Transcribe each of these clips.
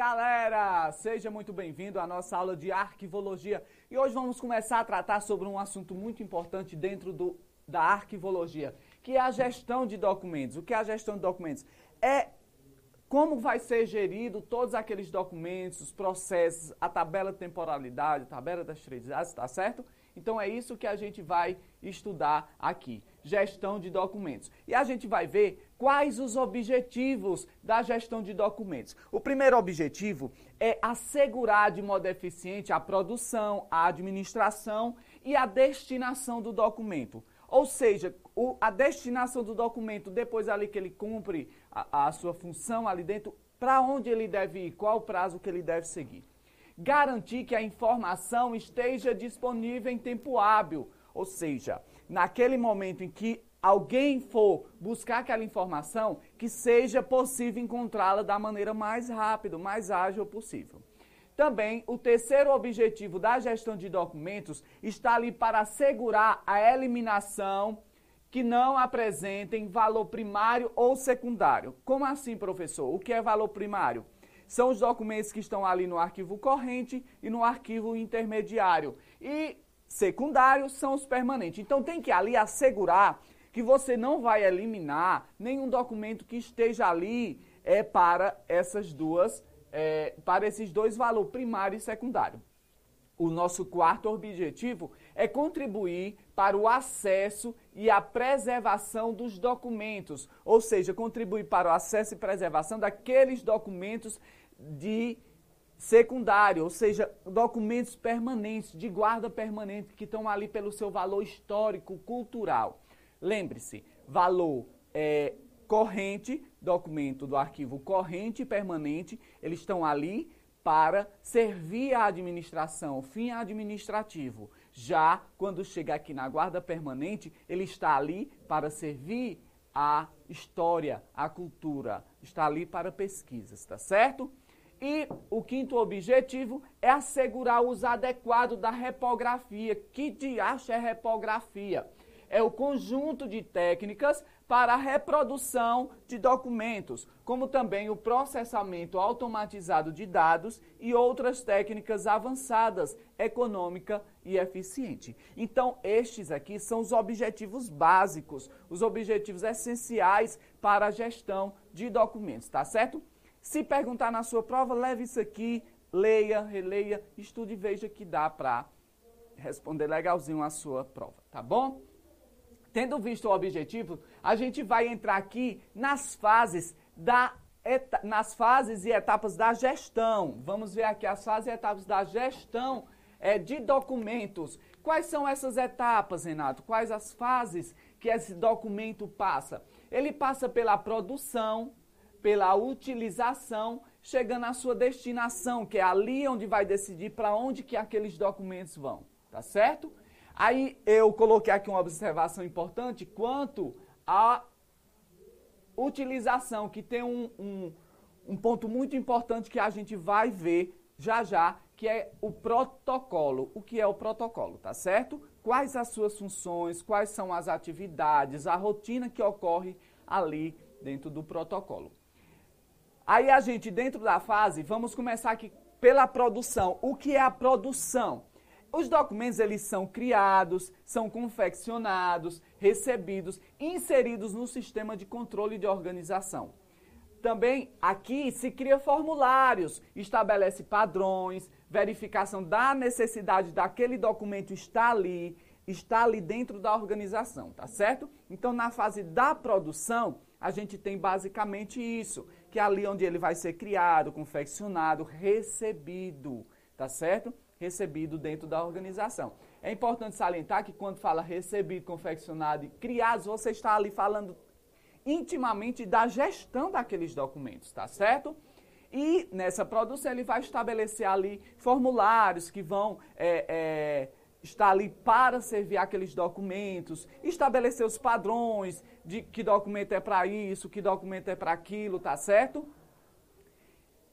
galera! Seja muito bem-vindo à nossa aula de arquivologia. E hoje vamos começar a tratar sobre um assunto muito importante dentro do, da arquivologia, que é a gestão de documentos. O que é a gestão de documentos? É como vai ser gerido todos aqueles documentos, os processos, a tabela de temporalidade, a tabela das três idades, tá certo? Então é isso que a gente vai estudar aqui, gestão de documentos. E a gente vai ver quais os objetivos da gestão de documentos. O primeiro objetivo é assegurar de modo eficiente a produção, a administração e a destinação do documento. Ou seja, o, a destinação do documento, depois ali que ele cumpre a, a sua função ali dentro, para onde ele deve ir, qual o prazo que ele deve seguir garantir que a informação esteja disponível em tempo hábil, ou seja, naquele momento em que alguém for buscar aquela informação, que seja possível encontrá-la da maneira mais rápida, mais ágil possível. Também, o terceiro objetivo da gestão de documentos está ali para assegurar a eliminação que não apresentem valor primário ou secundário. Como assim, professor? O que é valor primário? são os documentos que estão ali no arquivo corrente e no arquivo intermediário. E secundários são os permanentes. Então tem que ali assegurar que você não vai eliminar nenhum documento que esteja ali é, para essas duas, é, para esses dois valores, primário e secundário. O nosso quarto objetivo é contribuir para o acesso e a preservação dos documentos, ou seja, contribuir para o acesso e preservação daqueles documentos de secundário, ou seja, documentos permanentes, de guarda permanente, que estão ali pelo seu valor histórico, cultural. Lembre-se, valor é, corrente, documento do arquivo corrente e permanente, eles estão ali para servir à administração, fim administrativo. Já quando chega aqui na guarda permanente, ele está ali para servir à história, à cultura, está ali para pesquisas, tá certo? E o quinto objetivo é assegurar o uso adequado da repografia. Que diacho é repografia? É o conjunto de técnicas para a reprodução de documentos, como também o processamento automatizado de dados e outras técnicas avançadas, econômica e eficiente. Então, estes aqui são os objetivos básicos, os objetivos essenciais para a gestão de documentos, tá certo? Se perguntar na sua prova, leve isso aqui, leia, releia, estude e veja que dá para responder legalzinho a sua prova, tá bom? Tendo visto o objetivo, a gente vai entrar aqui nas fases da nas fases e etapas da gestão. Vamos ver aqui as fases e etapas da gestão é, de documentos. Quais são essas etapas, Renato? Quais as fases que esse documento passa? Ele passa pela produção, pela utilização, chegando à sua destinação, que é ali onde vai decidir para onde que aqueles documentos vão, tá certo? Aí eu coloquei aqui uma observação importante quanto à utilização, que tem um, um, um ponto muito importante que a gente vai ver já já, que é o protocolo. O que é o protocolo, tá certo? Quais as suas funções, quais são as atividades, a rotina que ocorre ali dentro do protocolo. Aí a gente, dentro da fase, vamos começar aqui pela produção. O que é a produção? Os documentos eles são criados, são confeccionados, recebidos, inseridos no sistema de controle de organização. Também aqui se cria formulários, estabelece padrões, verificação da necessidade daquele documento estar ali, está ali dentro da organização, tá certo? Então na fase da produção, a gente tem basicamente isso que é ali onde ele vai ser criado, confeccionado, recebido, tá certo? Recebido dentro da organização. É importante salientar que quando fala recebido, confeccionado e criados, você está ali falando intimamente da gestão daqueles documentos, tá certo? E nessa produção ele vai estabelecer ali formulários que vão é, é, estar ali para servir aqueles documentos, estabelecer os padrões de que documento é para isso, que documento é para aquilo, tá certo?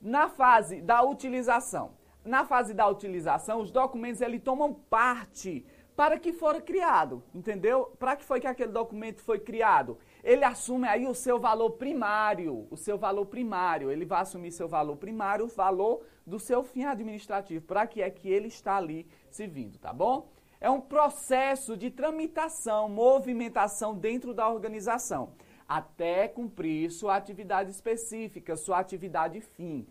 Na fase da utilização. Na fase da utilização, os documentos eles tomam parte para que fora criado, entendeu? Para que foi que aquele documento foi criado? Ele assume aí o seu valor primário, o seu valor primário, ele vai assumir seu valor primário, o valor do seu fim administrativo, para que é que ele está ali servindo, tá bom? É um processo de tramitação, movimentação dentro da organização, até cumprir sua atividade específica, sua atividade fim.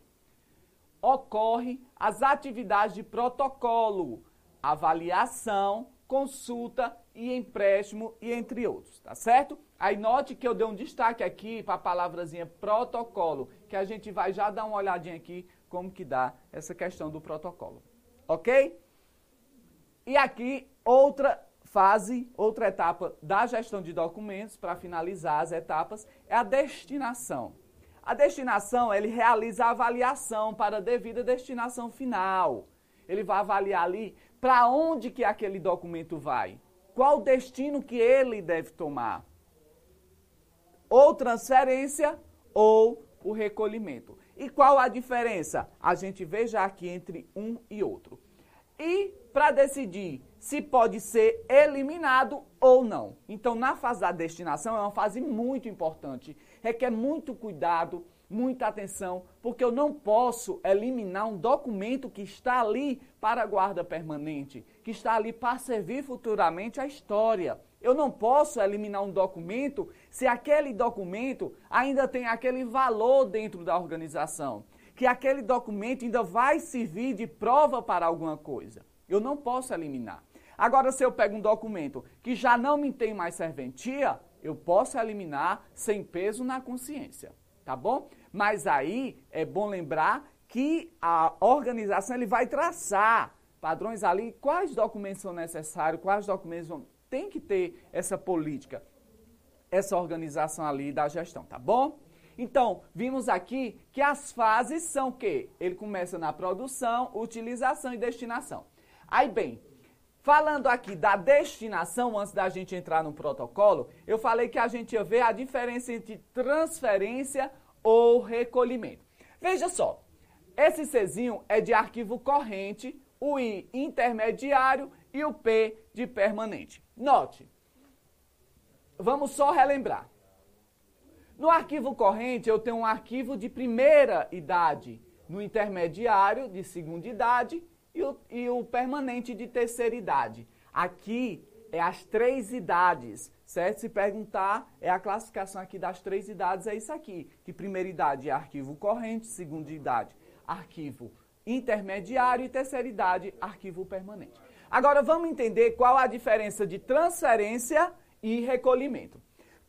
Ocorre as atividades de protocolo, avaliação, consulta e empréstimo e entre outros, tá certo? Aí note que eu dei um destaque aqui para a palavrazinha protocolo, que a gente vai já dar uma olhadinha aqui como que dá essa questão do protocolo. OK? E aqui outra fase, outra etapa da gestão de documentos para finalizar as etapas é a destinação. A destinação, ele realiza a avaliação para a devida destinação final. Ele vai avaliar ali para onde que aquele documento vai? Qual o destino que ele deve tomar? Ou transferência ou o recolhimento. E qual a diferença? A gente vê já aqui entre um e outro. E para decidir se pode ser eliminado ou não. Então, na fase da destinação, é uma fase muito importante, requer muito cuidado, muita atenção, porque eu não posso eliminar um documento que está ali para a guarda permanente, que está ali para servir futuramente à história. Eu não posso eliminar um documento se aquele documento ainda tem aquele valor dentro da organização, que aquele documento ainda vai servir de prova para alguma coisa. Eu não posso eliminar. Agora, se eu pego um documento que já não me tem mais serventia, eu posso eliminar sem peso na consciência tá bom? Mas aí é bom lembrar que a organização ele vai traçar padrões ali, quais documentos são necessários, quais documentos vão... Tem que ter essa política, essa organização ali da gestão, tá bom? Então, vimos aqui que as fases são o quê? Ele começa na produção, utilização e destinação. Aí, bem, falando aqui da destinação, antes da gente entrar no protocolo, eu falei que a gente ia ver a diferença entre transferência ou recolhimento. Veja só, esse Czinho é de arquivo corrente, o I intermediário e o P de permanente. Note, vamos só relembrar. No arquivo corrente, eu tenho um arquivo de primeira idade, no intermediário, de segunda idade, e o, e o permanente de terceira idade. Aqui é as três idades, certo? Se perguntar, é a classificação aqui das três idades, é isso aqui. Que primeira idade é arquivo corrente, segunda idade, arquivo intermediário e terceira idade, arquivo permanente. Agora vamos entender qual a diferença de transferência e recolhimento.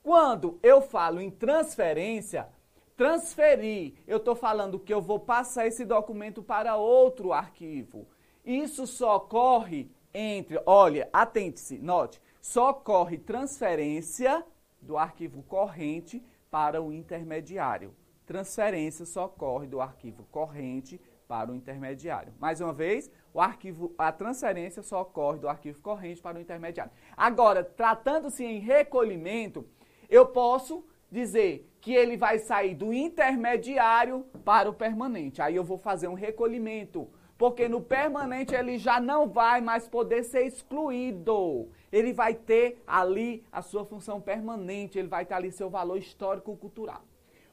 Quando eu falo em transferência, transferir, eu estou falando que eu vou passar esse documento para outro arquivo. Isso só ocorre entre, olha, atente-se, note, só ocorre transferência do arquivo corrente para o intermediário. Transferência só ocorre do arquivo corrente para o intermediário. Mais uma vez, o arquivo, a transferência só ocorre do arquivo corrente para o intermediário. Agora, tratando-se em recolhimento, eu posso dizer que ele vai sair do intermediário para o permanente. Aí eu vou fazer um recolhimento porque no permanente ele já não vai mais poder ser excluído. Ele vai ter ali a sua função permanente, ele vai ter ali seu valor histórico-cultural.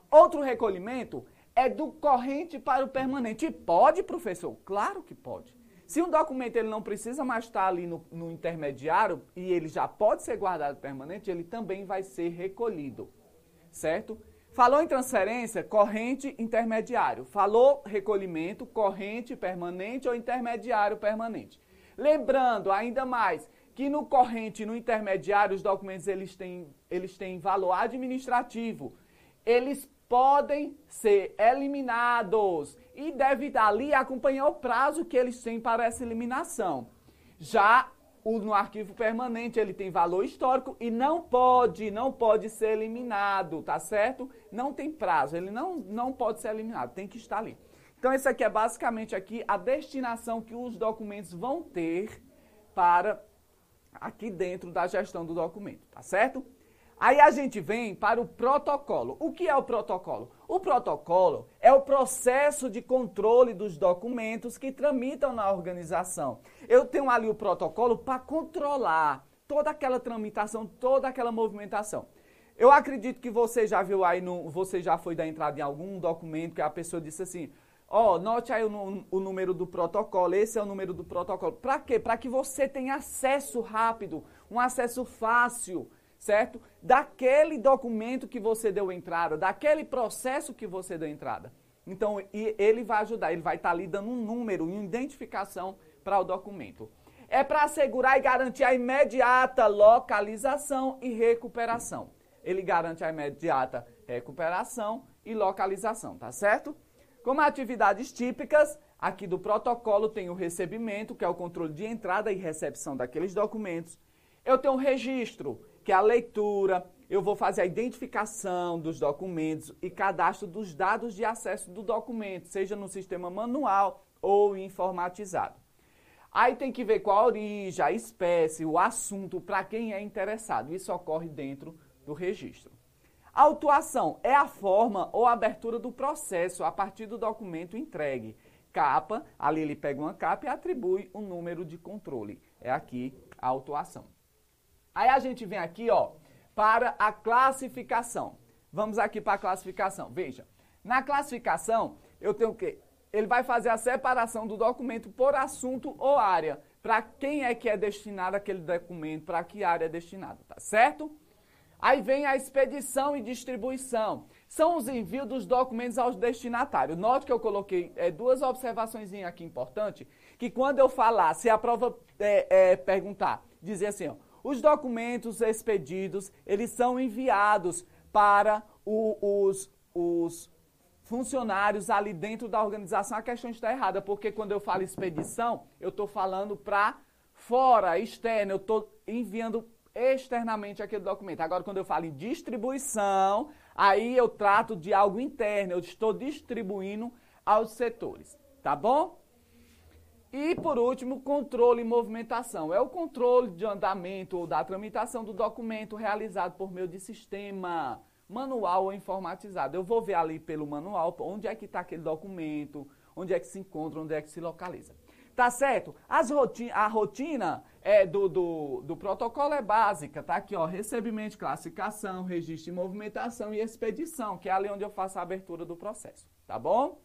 Outro recolhimento é do corrente para o permanente. E pode, professor? Claro que pode. Se um documento ele não precisa mais estar ali no, no intermediário e ele já pode ser guardado permanente, ele também vai ser recolhido, certo? Falou em transferência, corrente intermediário. Falou recolhimento, corrente permanente ou intermediário permanente. Lembrando ainda mais que no corrente e no intermediário os documentos eles têm, eles têm valor administrativo. Eles podem ser eliminados e deve dali acompanhar o prazo que eles têm para essa eliminação. Já o, no arquivo permanente ele tem valor histórico e não pode, não pode ser eliminado, tá certo? Não tem prazo, ele não, não pode ser eliminado, tem que estar ali. Então esse aqui é basicamente aqui a destinação que os documentos vão ter para aqui dentro da gestão do documento, tá certo? Aí a gente vem para o protocolo. O que é o protocolo? O O protocolo é o processo de controle dos documentos que tramitam na organização. Eu tenho ali o protocolo para controlar toda aquela tramitação, toda aquela movimentação. Eu acredito que você já viu aí, no, você já foi dar entrada em algum documento que a pessoa disse assim, ó, oh, note aí o, o, número do protocolo, esse é o número do protocolo. Para quê? Para que você tenha acesso rápido, um acesso fácil certo? Daquele documento que você deu entrada, daquele processo que você deu entrada. Então, ele vai ajudar, ele vai estar tá ali dando um número, uma identificação para o documento. É para assegurar e garantir a imediata localização e recuperação. Ele garante a imediata recuperação e localização, tá certo? Como atividades típicas, aqui do protocolo tem o recebimento, que é o controle de entrada e recepção daqueles documentos. Eu tenho o registro, que é a leitura, eu vou fazer a identificação dos documentos e cadastro dos dados de acesso do documento, seja no sistema manual ou informatizado. Aí tem que ver qual a origem, a espécie, o assunto, para quem é interessado. Isso ocorre dentro do registro. A autuação é a forma ou abertura do processo a partir do documento entregue. Capa, ali ele pega uma capa e atribui um número de controle. É aqui a autuação. Aí a gente vem aqui, ó, para a classificação. Vamos aqui para a classificação. Veja, na classificação, eu tenho o quê? Ele vai fazer a separação do documento por assunto ou área. Para quem é que é destinado aquele documento, para que área é destinado, tá certo? Aí vem a expedição e distribuição. São os envios dos documentos aos destinatários. Note que eu coloquei é, duas observações aqui importantes, que quando eu falar, se a prova é, é, perguntar, dizer assim, ó, os documentos expedidos, eles são enviados para o, os, os funcionários ali dentro da organização. A questão está errada, porque quando eu falo expedição, eu estou falando para fora, externo, eu estou enviando externamente aquele documento. Agora, quando eu falo em distribuição, aí eu trato de algo interno, eu estou distribuindo aos setores, tá bom? E, por último, controle e movimentação. É o controle de andamento ou da tramitação do documento realizado por meio de sistema manual ou informatizado. Eu vou ver ali pelo manual onde é que está aquele documento, onde é que se encontra, onde é que se localiza. Tá certo? As rotina, a rotina é, do, do, do protocolo é básica, tá aqui, ó, recebimento, classificação, registro de movimentação e expedição, que é ali onde eu faço a abertura do processo, tá bom?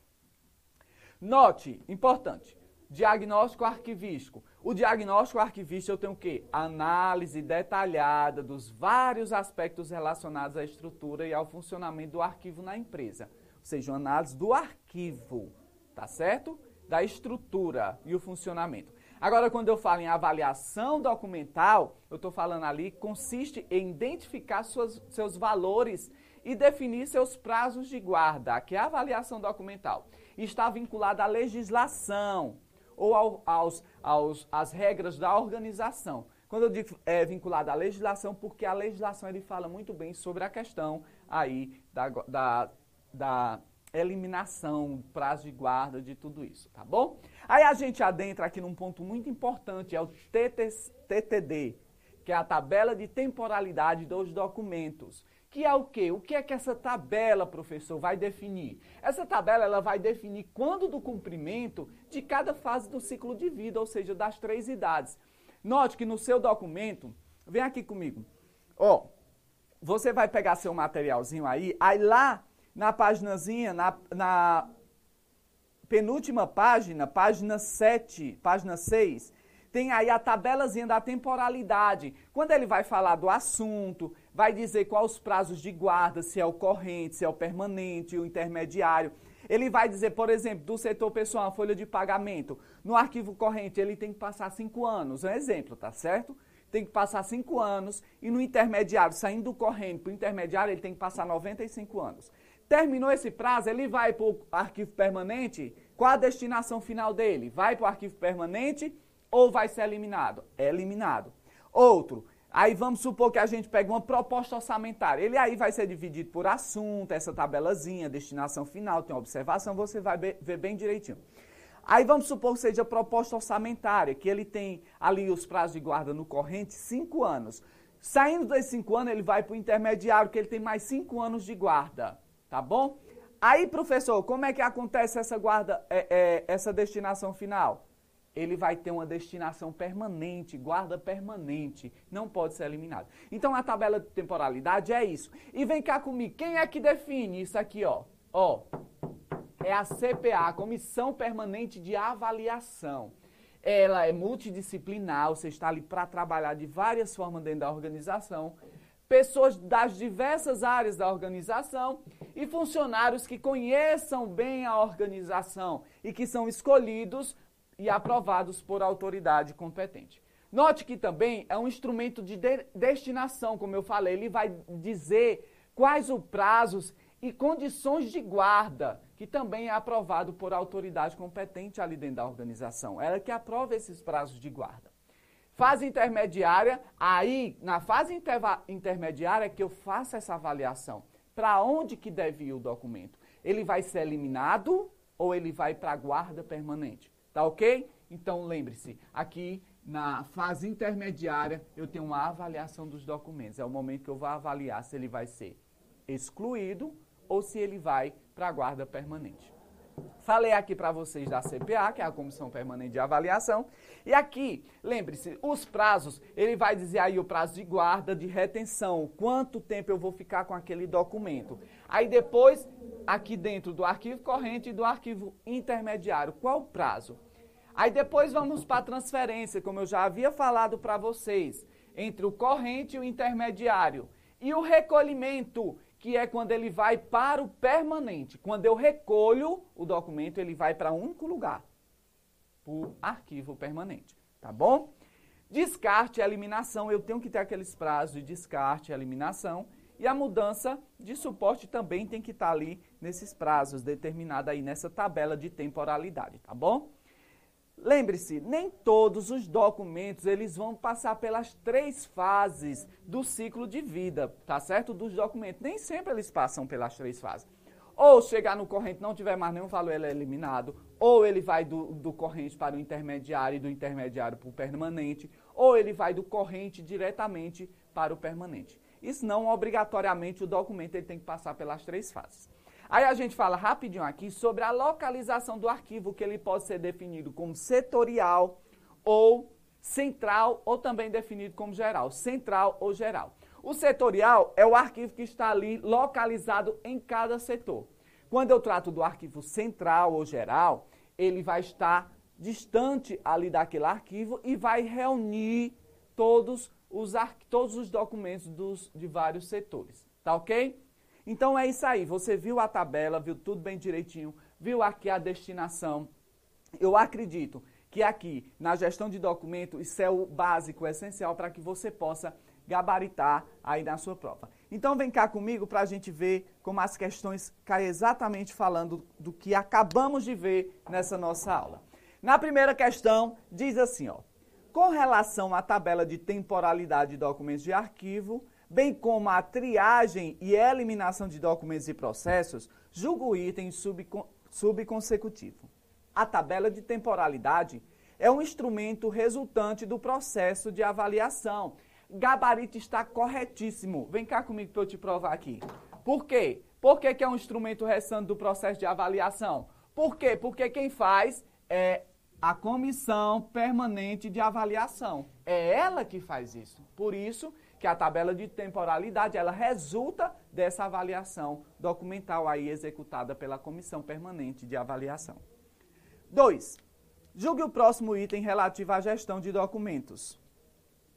Note, importante, Diagnóstico arquivístico. O diagnóstico arquivístico eu tenho o quê? Análise detalhada dos vários aspectos relacionados à estrutura e ao funcionamento do arquivo na empresa. Ou seja, uma análise do arquivo, tá certo? Da estrutura e o funcionamento. Agora, quando eu falo em avaliação documental, eu estou falando ali, consiste em identificar suas, seus valores e definir seus prazos de guarda, que é a avaliação documental. Está vinculada à legislação, ou ao, aos, aos, às regras da organização. Quando eu digo é vinculado à legislação, porque a legislação ele fala muito bem sobre a questão aí da, da, da eliminação, prazo de guarda, de tudo isso, tá bom? Aí a gente adentra aqui num ponto muito importante, é o TTD, que é a tabela de temporalidade dos documentos. Que é o quê? O que é que essa tabela, professor, vai definir? Essa tabela ela vai definir quando do cumprimento de cada fase do ciclo de vida, ou seja, das três idades. Note que no seu documento, vem aqui comigo. Ó, você vai pegar seu materialzinho aí, aí lá na paginazinha, na, na penúltima página, página 7, página 6, tem aí a tabelazinha da temporalidade. Quando ele vai falar do assunto, vai dizer quais os prazos de guarda, se é o corrente, se é o permanente, o intermediário. Ele vai dizer, por exemplo, do setor pessoal, a folha de pagamento. No arquivo corrente, ele tem que passar cinco anos. Um exemplo, tá certo? Tem que passar cinco anos. E no intermediário, saindo do corrente para o intermediário, ele tem que passar 95 anos. Terminou esse prazo, ele vai para o arquivo permanente. Qual a destinação final dele? Vai para o arquivo permanente ou vai ser eliminado? É eliminado. Outro, aí vamos supor que a gente pega uma proposta orçamentária. Ele aí vai ser dividido por assunto, essa tabelazinha, destinação final, tem observação, você vai ver bem direitinho. Aí vamos supor que seja proposta orçamentária, que ele tem ali os prazos de guarda no corrente, cinco anos. Saindo desses cinco anos, ele vai para o intermediário, que ele tem mais cinco anos de guarda, tá bom? Aí, professor, como é que acontece essa guarda, é, é, essa destinação final? Ele vai ter uma destinação permanente, guarda permanente, não pode ser eliminado. Então, a tabela de temporalidade é isso. E vem cá comigo, quem é que define isso aqui, ó? Ó, é a CPA, Comissão Permanente de Avaliação. Ela é multidisciplinar, você está ali para trabalhar de várias formas dentro da organização. Pessoas das diversas áreas da organização e funcionários que conheçam bem a organização e que são escolhidos e aprovados por autoridade competente. Note que também é um instrumento de, de destinação, como eu falei, ele vai dizer quais os prazos e condições de guarda, que também é aprovado por autoridade competente ali dentro da organização. Ela que aprova esses prazos de guarda. Fase intermediária, aí na fase intermediária é que eu faço essa avaliação. Para onde que deve ir o documento? Ele vai ser eliminado ou ele vai para a guarda permanente? Tá ok? Então lembre-se, aqui na fase intermediária eu tenho uma avaliação dos documentos. É o momento que eu vou avaliar se ele vai ser excluído ou se ele vai para a guarda permanente. Falei aqui para vocês da CPA, que é a Comissão Permanente de Avaliação. E aqui, lembre-se, os prazos, ele vai dizer aí o prazo de guarda, de retenção, quanto tempo eu vou ficar com aquele documento. Aí depois, aqui dentro do arquivo corrente e do arquivo intermediário, qual o prazo? Aí depois vamos para a transferência, como eu já havia falado para vocês, entre o corrente e o intermediário. E o recolhimento, que é quando ele vai para o permanente. Quando eu recolho o documento, ele vai para um único lugar, o arquivo permanente, tá bom? Descarte e eliminação, eu tenho que ter aqueles prazos de descarte e eliminação, e a mudança de suporte também tem que estar ali nesses prazos, determinada aí nessa tabela de temporalidade, tá bom? Lembre-se, nem todos os documentos eles vão passar pelas três fases do ciclo de vida, tá certo? Dos documentos. Nem sempre eles passam pelas três fases. Ou chegar no corrente não tiver mais nenhum valor, ele é eliminado. Ou ele vai do, do corrente para o intermediário e do intermediário para o permanente. Ou ele vai do corrente diretamente para o permanente. Isso não obrigatoriamente o documento ele tem que passar pelas três fases. Aí a gente fala rapidinho aqui sobre a localização do arquivo, que ele pode ser definido como setorial ou central, ou também definido como geral, central ou geral. O setorial é o arquivo que está ali localizado em cada setor. Quando eu trato do arquivo central ou geral, ele vai estar distante ali daquele arquivo e vai reunir todos os, todos os documentos dos, de vários setores. Tá ok? Então é isso aí, você viu a tabela, viu tudo bem direitinho, viu aqui a destinação. Eu acredito que aqui, na gestão de documento, isso é o básico, o essencial para que você possa gabaritar aí na sua prova. Então vem cá comigo para a gente ver como as questões caem exatamente falando do que acabamos de ver nessa nossa aula. Na primeira questão, diz assim, ó. Com relação à tabela de temporalidade de documentos de arquivo, bem como a triagem e eliminação de documentos e processos, julga o item subconsecutivo. A tabela de temporalidade é um instrumento resultante do processo de avaliação. Gabarito está corretíssimo. Vem cá comigo para eu te provar aqui. Por quê? Por que, que é um instrumento resultante do processo de avaliação? Por quê? Porque quem faz é a comissão permanente de avaliação. É ela que faz isso. Por isso que a tabela de temporalidade ela resulta dessa avaliação documental aí executada pela comissão permanente de avaliação. 2. Julgue o próximo item relativo à gestão de documentos.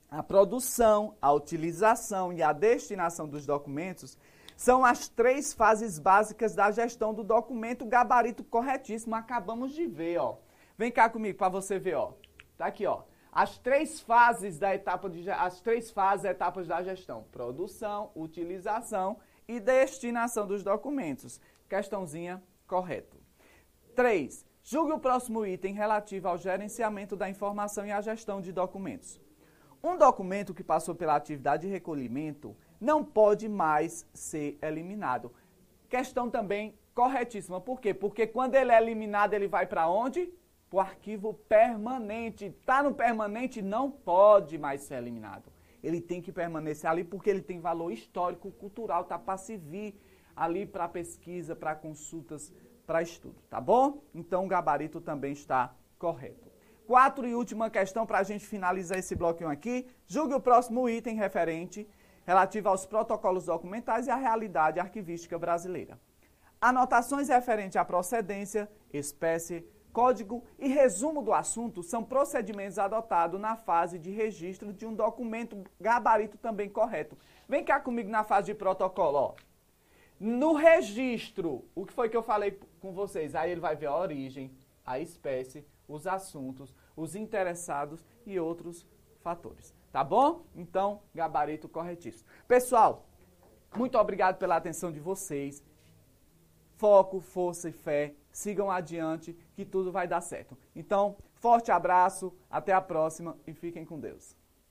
A produção, a utilização e a destinação dos documentos são as três fases básicas da gestão do documento. Gabarito corretíssimo, acabamos de ver, ó. Vem cá comigo para você ver, ó. Tá aqui, ó as três fases da etapa de as três fases etapas da gestão: produção, utilização e destinação dos documentos. Questãozinha correto. 3. Julgue o próximo item relativo ao gerenciamento da informação e à gestão de documentos. Um documento que passou pela atividade de recolhimento não pode mais ser eliminado. Questão também corretíssima. Por quê? Porque quando ele é eliminado, ele vai para onde? O arquivo permanente. Está no permanente, não pode mais ser eliminado. Ele tem que permanecer ali porque ele tem valor histórico, cultural, está para se vir ali para pesquisa, para consultas, para estudo, tá bom? Então o gabarito também está correto. Quatro e última questão para a gente finalizar esse bloquinho aqui. Julgue o próximo item referente relativo aos protocolos documentais e à realidade arquivística brasileira. Anotações referentes à procedência, espécie, código e resumo do assunto são procedimentos adotados na fase de registro de um documento gabarito também correto. Vem cá comigo na fase de protocolo, ó. No registro, o que foi que eu falei com vocês? Aí ele vai ver a origem, a espécie, os assuntos, os interessados e outros fatores. Tá bom? Então, gabarito corretíssimo. Pessoal, muito obrigado pela atenção de vocês. Foco, força e fé. Sigam adiante que tudo vai dar certo. Então, forte abraço, até a próxima e fiquem com Deus.